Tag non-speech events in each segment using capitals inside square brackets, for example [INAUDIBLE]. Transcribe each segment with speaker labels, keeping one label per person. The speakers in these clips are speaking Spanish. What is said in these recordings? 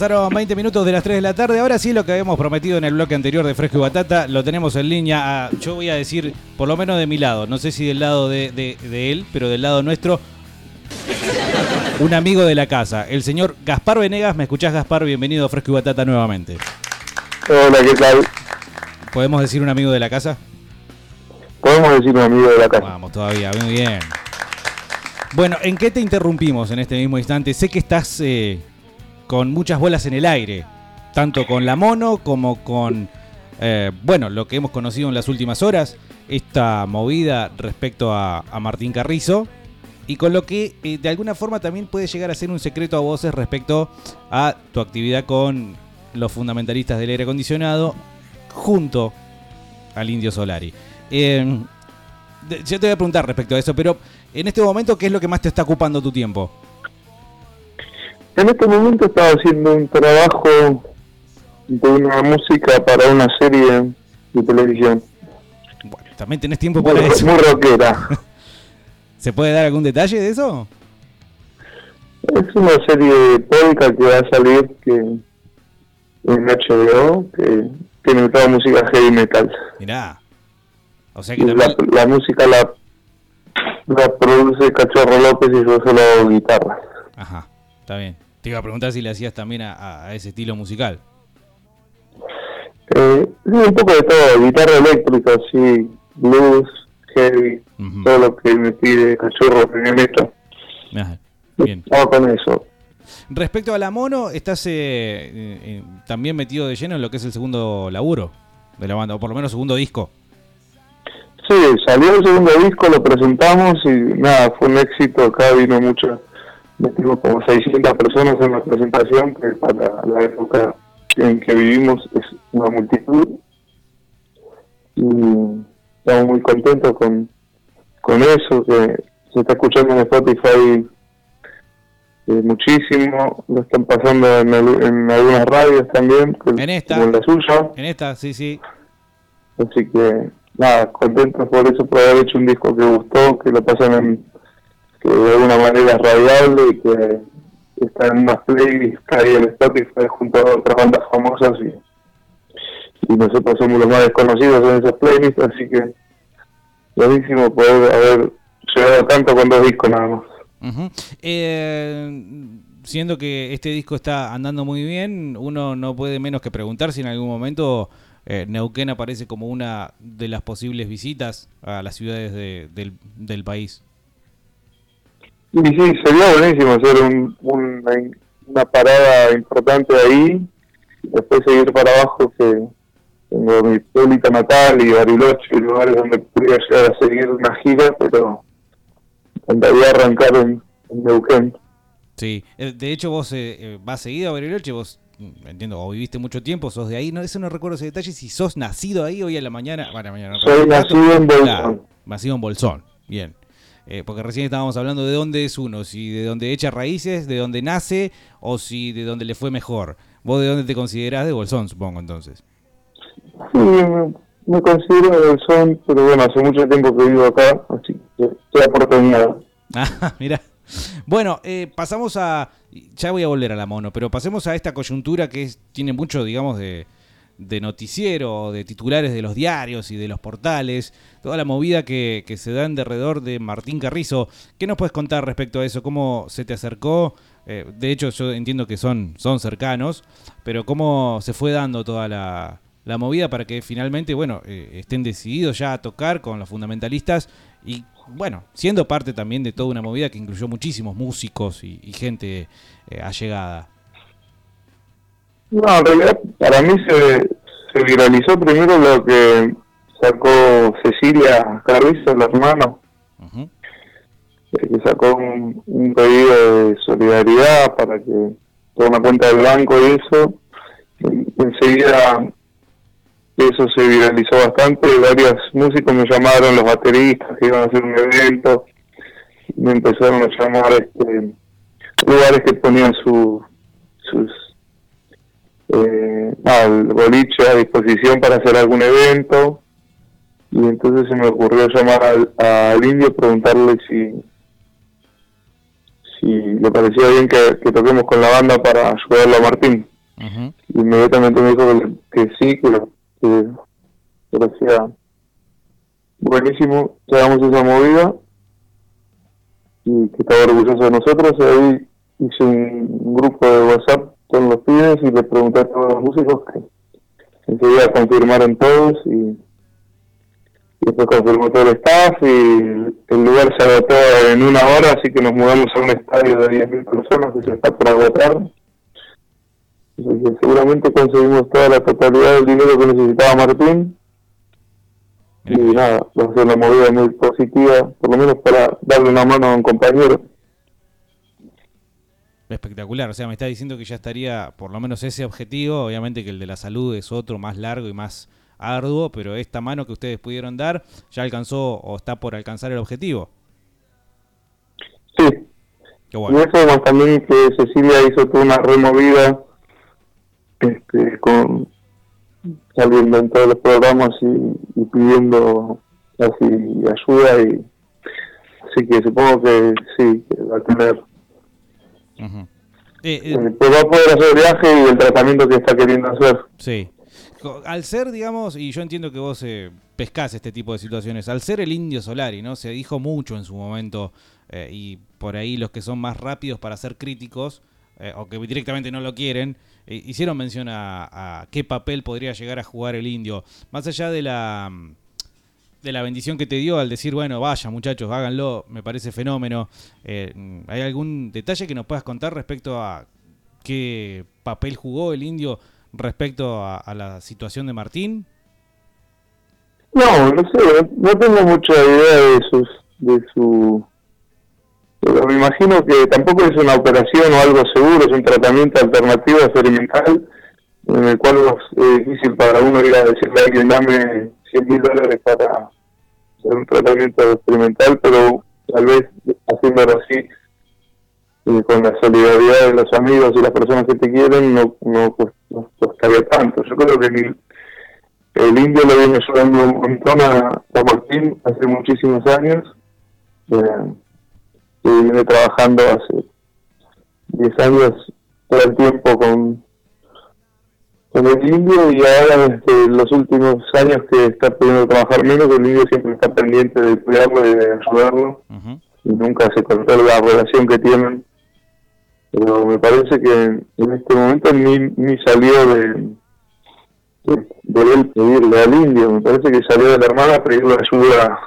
Speaker 1: Pasaron 20 minutos de las 3 de la tarde. Ahora sí, lo que habíamos prometido en el bloque anterior de Fresco y Batata, lo tenemos en línea. Ah, yo voy a decir, por lo menos de mi lado, no sé si del lado de, de él, pero del lado nuestro, un amigo de la casa, el señor Gaspar Venegas. ¿Me escuchás, Gaspar? Bienvenido a Fresco y Batata nuevamente.
Speaker 2: Hola, ¿qué tal?
Speaker 1: ¿Podemos decir un amigo de la casa?
Speaker 2: Podemos decir un amigo de la casa.
Speaker 1: Vamos, todavía, muy bien. Bueno, ¿en qué te interrumpimos en este mismo instante? Sé que estás eh, con muchas bolas en el aire, tanto con la mono como con, eh, bueno, lo que hemos conocido en las últimas horas, esta movida respecto a, Martín Carrizo, y con lo que eh, de alguna forma también puede llegar a ser un secreto a voces respecto a tu actividad con los fundamentalistas del aire acondicionado junto al Indio Solari. yo te voy a preguntar respecto a eso, pero en este momento, ¿qué es lo que más te está ocupando tu tiempo?
Speaker 2: En este momento estaba haciendo un trabajo de una música para una serie de televisión.
Speaker 1: Bueno, también tenés tiempo para
Speaker 2: eso. Muy rockera. [LAUGHS]
Speaker 1: ¿Se puede dar algún detalle de eso?
Speaker 2: Es una serie de podcast que va a salir que en HBO que tiene toda música heavy metal.
Speaker 1: Mirá.
Speaker 2: O sea que la, música la, la produce Cachorro López y yo solo hago guitarra.
Speaker 1: Ajá, está bien. Te iba a preguntar si le hacías también a, ese estilo musical.
Speaker 2: Eh, un poco de todo, guitarra eléctrica, sí, blues, heavy, todo lo que me pide Cachorro el Ajá, bien. con eso.
Speaker 1: Respecto a la mono, ¿estás eh, eh, también metido de lleno en lo que es el segundo laburo de la banda, o por lo menos segundo disco?
Speaker 2: Sí, salió el segundo disco, lo presentamos y nada, fue un éxito, acá vino mucho metimos como 600 personas en la presentación, que para la época en que vivimos es una multitud. Y estamos muy contentos con, con eso, que se está escuchando en Spotify eh, muchísimo, lo están pasando en, algunas radios también,
Speaker 1: en esta,
Speaker 2: como en la suya.
Speaker 1: En esta, sí, sí.
Speaker 2: Así que, nada, contentos por eso, por haber hecho un disco que gustó, que lo pasan en que de alguna manera es radiable y que está en unas playlists que hay en Spotify junto a otras bandas famosas y, nosotros somos los más desconocidos en esas playlists, así que buenísimo poder haber llegado tanto con dos discos nada más.
Speaker 1: eh, siendo que este disco está andando muy bien, uno no puede menos que preguntar si en algún momento eh, Neuquén aparece como una de las posibles visitas a las ciudades del, del país.
Speaker 2: Y sí, sería buenísimo hacer un, una parada importante ahí, después seguir para abajo, que tengo mi pública natal y Bariloche, y lugares donde podría llegar a seguir una gira, pero encantaría arrancar en, Neuquén.
Speaker 1: Sí, eh, de hecho vos eh, eh, vas seguido a Bariloche, vos mm, entiendo, o viviste mucho tiempo, sos de ahí, no, eso no recuerdo ese detalle, si sos nacido ahí hoy a la mañana, bueno, mañana
Speaker 2: Soy nacido en Bolsón.
Speaker 1: nacido en Bolsón, bien. Eh, porque recién estábamos hablando de dónde es uno, si de dónde echa raíces, de dónde nace o si de dónde le fue mejor. ¿Vos de dónde te considerás? De Bolsón, supongo, entonces.
Speaker 2: Sí, me, considero de Bolsón, pero bueno, hace mucho tiempo que vivo acá, así que estoy oportunidad. [LAUGHS]
Speaker 1: Ah, mira. Bueno, eh, pasamos a. Ya voy a volver a la mono, pero pasemos a esta coyuntura que es, tiene mucho, digamos, de, de noticiero, de titulares de los diarios y de los portales, toda la movida que, se da en derredor de Martín Carrizo. ¿Qué nos puedes contar respecto a eso? ¿Cómo se te acercó? Eh, de hecho, yo entiendo que son, son cercanos, pero ¿cómo se fue dando toda la, movida para que finalmente, bueno, eh, estén decididos ya a tocar con los fundamentalistas y, bueno, siendo parte también de toda una movida que incluyó muchísimos músicos y, gente eh, allegada?
Speaker 2: No, en realidad para mí se, se viralizó primero lo que sacó Cecilia Carrizo, la hermana, uh que sacó un, pedido de solidaridad para que toda una cuenta del banco y eso. enseguida eso se viralizó bastante, varios músicos me llamaron, los bateristas que iban a hacer un evento, me empezaron a llamar este, lugares que ponían su, sus eh, al boliche a disposición para hacer algún evento y entonces se me ocurrió llamar al, al indio preguntarle si si le parecía bien que, toquemos con la banda para ayudarlo a Martín. inmediatamente me dijo que, sí, que, que, parecía buenísimo que hagamos esa movida y que estaba orgulloso de nosotros. Y ahí hice un grupo de WhatsApp y le pregunté a todos los músicos que enseguida confirmaron todos y y después confirmó todo el staff y el lugar se agotó en una hora, así que nos mudamos a un estadio de 10.000 personas que se está por agotar. seguramente conseguimos toda la totalidad del dinero que necesitaba Martín. Y nada, va a ser una movida muy positiva, por lo menos para darle una mano a un compañero.
Speaker 1: Espectacular, o sea, me está diciendo que ya estaría, por lo menos ese objetivo, obviamente que el de la salud es otro más largo y más arduo, pero esta mano que ustedes pudieron dar ya alcanzó o está por alcanzar el objetivo.
Speaker 2: Sí. Qué bueno. Y eso también que Cecilia hizo toda una removida este, con saliendo en todos los programas y, pidiendo así ayuda y así que supongo que sí que va a tener uh pues va a poder hacer el viaje y el tratamiento que está queriendo hacer
Speaker 1: sí al ser, digamos, y yo entiendo que vos eh, pescás este tipo de situaciones, al ser el indio Solari, ¿no? Se dijo mucho en su momento, eh, y por ahí los que son más rápidos para ser críticos, eh, o que directamente no lo quieren, hicieron mención a, qué papel podría llegar a jugar el indio. Más allá de la de la bendición que te dio al decir, bueno, vaya muchachos, háganlo, me parece fenómeno. ¿Hay algún detalle que nos puedas contar respecto a qué papel jugó el indio respecto a, la situación de Martín?
Speaker 2: No, no sé, no tengo mucha idea de sus, de su, pero me imagino que tampoco es una operación o algo seguro, es un tratamiento alternativo experimental en el cual es difícil para uno ir a decirle a alguien dame 100 mil dólares para hacer un tratamiento experimental, pero tal vez haciéndolo así y con la solidaridad de los amigos y las personas que te quieren no, no, no costaría tanto. Yo creo que el, indio le viene ayudando un montón a, Martín hace muchísimos años eh, y viene trabajando hace 10 años todo el tiempo con, con el indio y ahora desde los últimos años que está pudiendo trabajar menos, el indio siempre está pendiente de cuidarlo y de ayudarlo. Y nunca se cortó la relación que tienen. Pero me parece que en este momento ni, ni salió de, de, él pedirle al indio, me parece que salió de la hermana a pedirle ayuda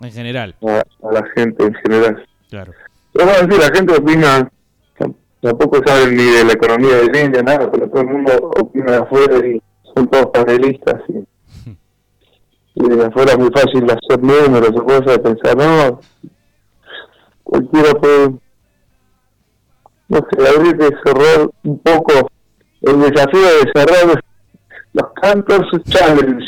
Speaker 1: en general.
Speaker 2: a, la gente en general.
Speaker 1: Claro.
Speaker 2: Pero decir, la gente opina, tampoco saben ni de la economía de India, nada, pero todo el mundo opina de afuera y son todos panelistas. Y, y de afuera es muy fácil hacer números o cosas, pensar, no, cualquiera puede no sé, habría que cerrar un poco el desafío de cerrar los cantos challenge.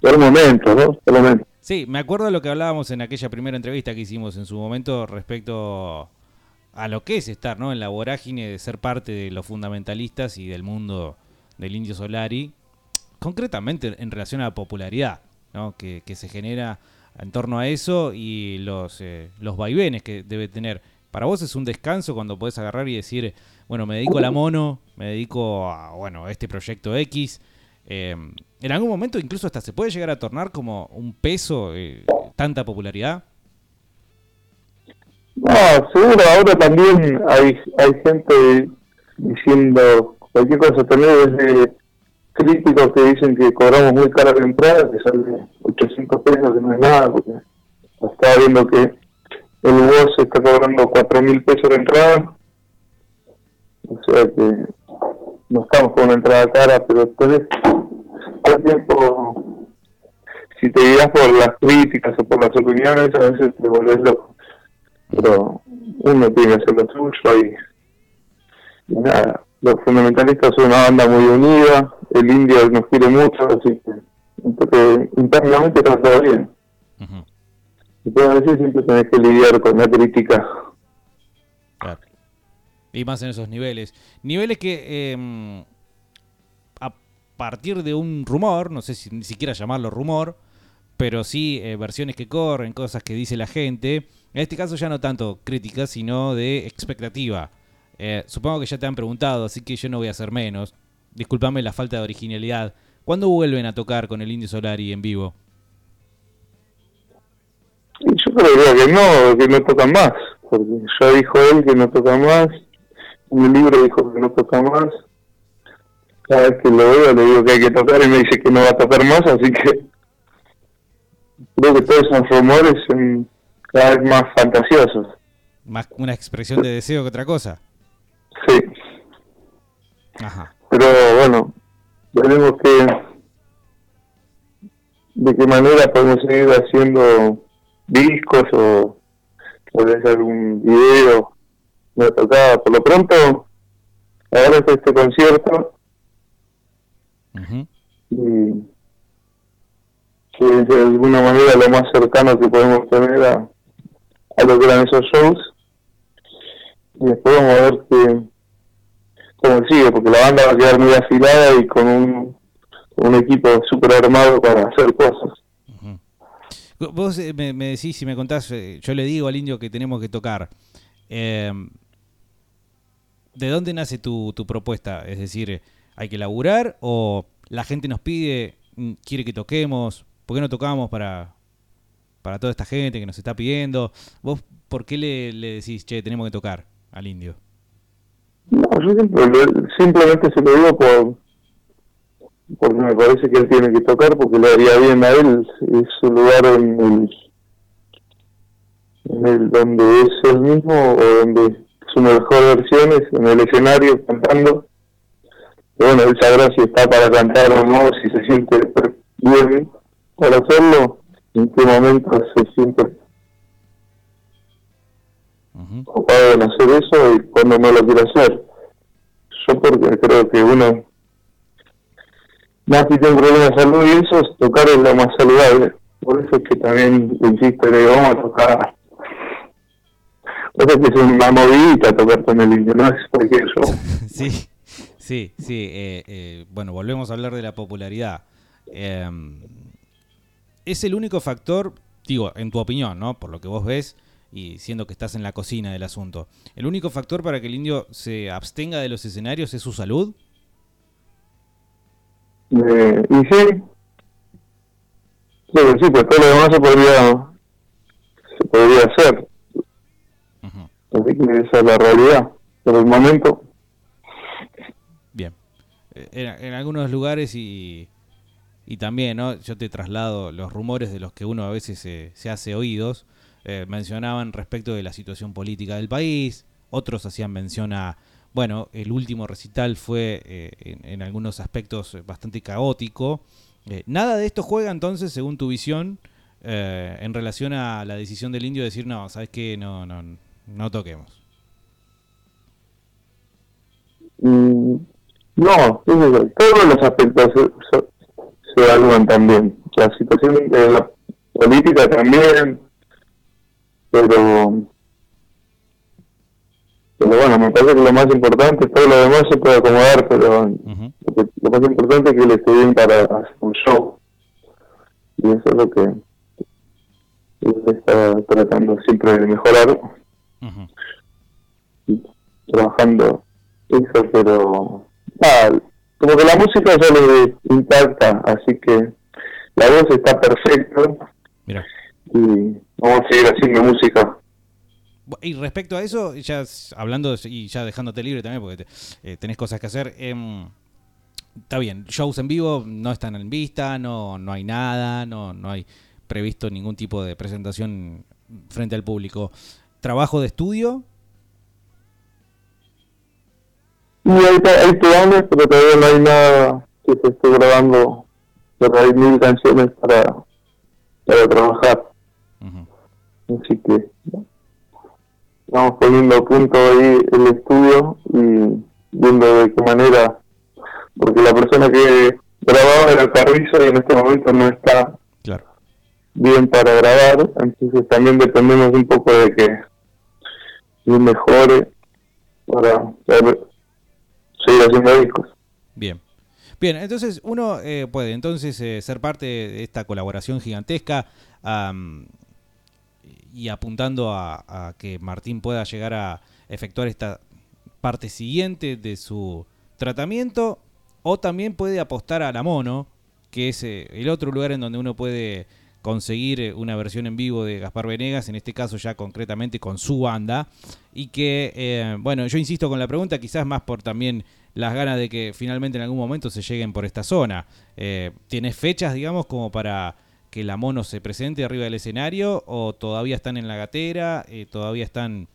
Speaker 2: Por el momento, ¿no? Por el momento.
Speaker 1: Sí, me acuerdo de lo que hablábamos en aquella primera entrevista que hicimos en su momento respecto a lo que es estar ¿no? en la vorágine de ser parte de los fundamentalistas y del mundo del indio Solari, concretamente en relación a la popularidad ¿no? que, se genera en torno a eso y los, eh, los vaivenes que debe tener para vos es un descanso cuando podés agarrar y decir, bueno, me dedico a la mono, me dedico a, bueno, este proyecto X. Eh, en algún momento incluso hasta se puede llegar a tornar como un peso eh, tanta popularidad.
Speaker 2: No, seguro, ahora también hay, hay gente diciendo cualquier cosa, también desde críticos que dicen que cobramos muy cara la entrada, que sale 800 pesos, que no es nada, porque estaba viendo que el UOS está cobrando cuatro mil pesos de entrada. O sea que no estamos con una entrada cara, pero todo el tiempo, si te guías por las críticas o por las opiniones, a veces te volvés loco. Pero uno tiene que hacer lo suyo y, nada. Los fundamentalistas son una banda muy unida, el indio nos quiere mucho, así que internamente está todo bien a veces siempre tenés que lidiar con la crítica.
Speaker 1: Y más en esos niveles. Niveles que em, a partir de un rumor, no sé si ni siquiera llamarlo rumor, pero sí eh, versiones que corren, cosas que dice la gente. En este caso ya no tanto crítica, sino de expectativa. Eh, supongo que ya te han preguntado, así que yo no voy a hacer menos. Disculpame la falta de originalidad. ¿Cuándo vuelven a tocar con el Indio Solari en vivo?
Speaker 2: Yo creo que no, que no tocan más, porque ya dijo él que no toca más, en el libro dijo que no toca más, cada vez que lo veo le digo que hay que tocar y me dice que no va a tocar más, así que creo que todos esos rumores son cada vez más fantasiosos.
Speaker 1: Más una expresión de deseo que otra cosa.
Speaker 2: Sí. Ajá. Pero bueno, veremos que de qué manera podemos seguir haciendo discos o vez algún video me tocaba por lo pronto ahora es este concierto y que de alguna manera lo más cercano que podemos tener a, a lo que eran esos shows y después vamos a ver que cómo sigue porque la banda va a quedar muy afilada y con un, un equipo súper armado para hacer cosas
Speaker 1: Vos eh, me, decís, si me contás, eh, yo le digo al indio que tenemos que tocar. Em, ¿De dónde nace tu, tu propuesta? Es decir, ¿hay que laburar o la gente nos pide, mm, quiere que toquemos? ¿Por qué no tocamos para, para toda esta gente que nos está pidiendo? ¿Vos por qué le, le decís, che, tenemos que tocar al indio?
Speaker 2: No, yo simplemente se lo digo por, porque me parece que él tiene que tocar porque le haría bien a él es su lugar en el, en el donde es él mismo o donde su mejor versión es en el escenario cantando bueno él sabrá si está para cantar o no si se siente bien para hacerlo en qué momento se siente ocupado en hacer eso y cuando no lo quiere hacer yo porque creo que uno más si tengo problemas de salud y eso, tocar es lo más saludable. Por eso es que también insisto, le digo, vamos a tocar. O sea que es una movidita tocar con el indio, no es cualquier show. [LAUGHS]
Speaker 1: sí, sí, sí. Eh, eh, bueno, volvemos a hablar de la popularidad. Em, es el único factor, digo, en tu opinión, ¿no? Por lo que vos ves y siendo que estás en la cocina del asunto. ¿El único factor para que el indio se abstenga de los escenarios es su salud?
Speaker 2: Eh, y sí, sí, sí, pues todo lo demás se podría, se podría hacer. Así que esa es la realidad. Por el momento.
Speaker 1: Bien. Eh, en, algunos lugares y, y también, ¿no? Yo te traslado los rumores de los que uno a veces se, se hace oídos. Eh, mencionaban respecto de la situación política del país. Otros hacían mención a bueno, el último recital fue eh, en, algunos aspectos bastante caótico. Eh, nada de esto juega entonces, según tu visión, eh, en relación a la decisión del indio de decir, no, sabes que no, no, no toquemos.
Speaker 2: Mm, no, todos los aspectos se, evalúan también. La situación de la política también, pero pero bueno, me parece que lo más importante, todo lo demás se puede acomodar, pero lo, más importante es que le esté bien para hacer un show. Y eso es lo que está tratando siempre de mejorar. trabajando eso, pero como que la música sale intacta, así que la voz está perfecta. Y vamos a seguir haciendo música
Speaker 1: y respecto a eso, ya hablando y ya dejándote libre también, porque eh, tenés cosas que hacer. Em, está bien, shows en vivo no están en vista, no, no hay nada, no, no hay previsto ningún tipo de presentación frente al público. ¿Trabajo de estudio?
Speaker 2: Y hay, hay pero todavía no hay nada que se esté grabando, pero hay mil canciones para, para trabajar. Así que estamos poniendo a punto ahí el estudio y viendo de qué manera, porque la persona que grababa era Carrizo y en este momento no está bien para grabar, entonces también dependemos un poco de que mejore para
Speaker 1: Bien. Bien, entonces uno eh, puede entonces eh, ser parte de esta colaboración gigantesca y apuntando a, que Martín pueda llegar a efectuar esta parte siguiente de su tratamiento, o también puede apostar a la mono, que es eh, el otro lugar en donde uno puede conseguir una versión en vivo de Gaspar Venegas, en este caso ya concretamente con su banda, y que, bueno, yo insisto con la pregunta, quizás más por también las ganas de que finalmente en algún momento se lleguen por esta zona. ¿Tienes fechas, digamos, como para que la mono se presente arriba del escenario o todavía están en la gatera, todavía están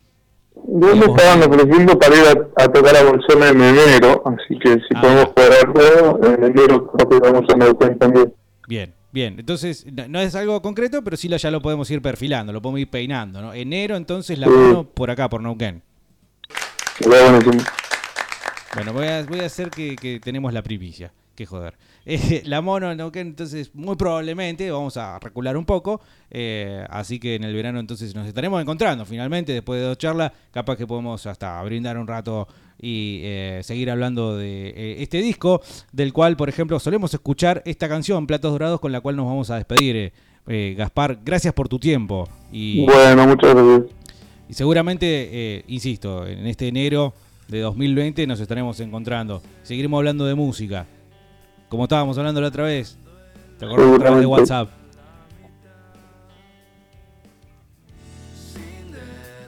Speaker 2: yo me estaban ofreciendo para ir a, tocar a Bolsona en enero, así que si ah. podemos cuadrarlo, en enero creo que vamos a Neuquén también.
Speaker 1: Bien, bien. Entonces, no, es algo concreto, pero sí ya lo podemos ir perfilando, lo podemos ir peinando, ¿no? Enero, entonces, la mano por acá, por Neuquén. Bueno, voy a, voy a hacer que, que tenemos la primicia. Qué joder. [LAUGHS] Eh, la mono en entonces muy probablemente vamos a recular un poco. Eh, así que en el verano entonces nos estaremos encontrando finalmente después de dos charlas. Capaz que podemos hasta brindar un rato y eh, seguir hablando de este disco, del cual, por ejemplo, solemos escuchar esta canción, Platos Dorados, con la cual nos vamos a despedir. Gaspar, gracias por tu tiempo.
Speaker 2: Y, bueno, muchas gracias.
Speaker 1: Y seguramente, insisto, en este enero de 2020 nos estaremos encontrando. Seguiremos hablando de música como estábamos hablando la otra vez. ¿Te acordás a través de WhatsApp?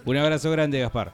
Speaker 1: Un abrazo grande, Gaspar.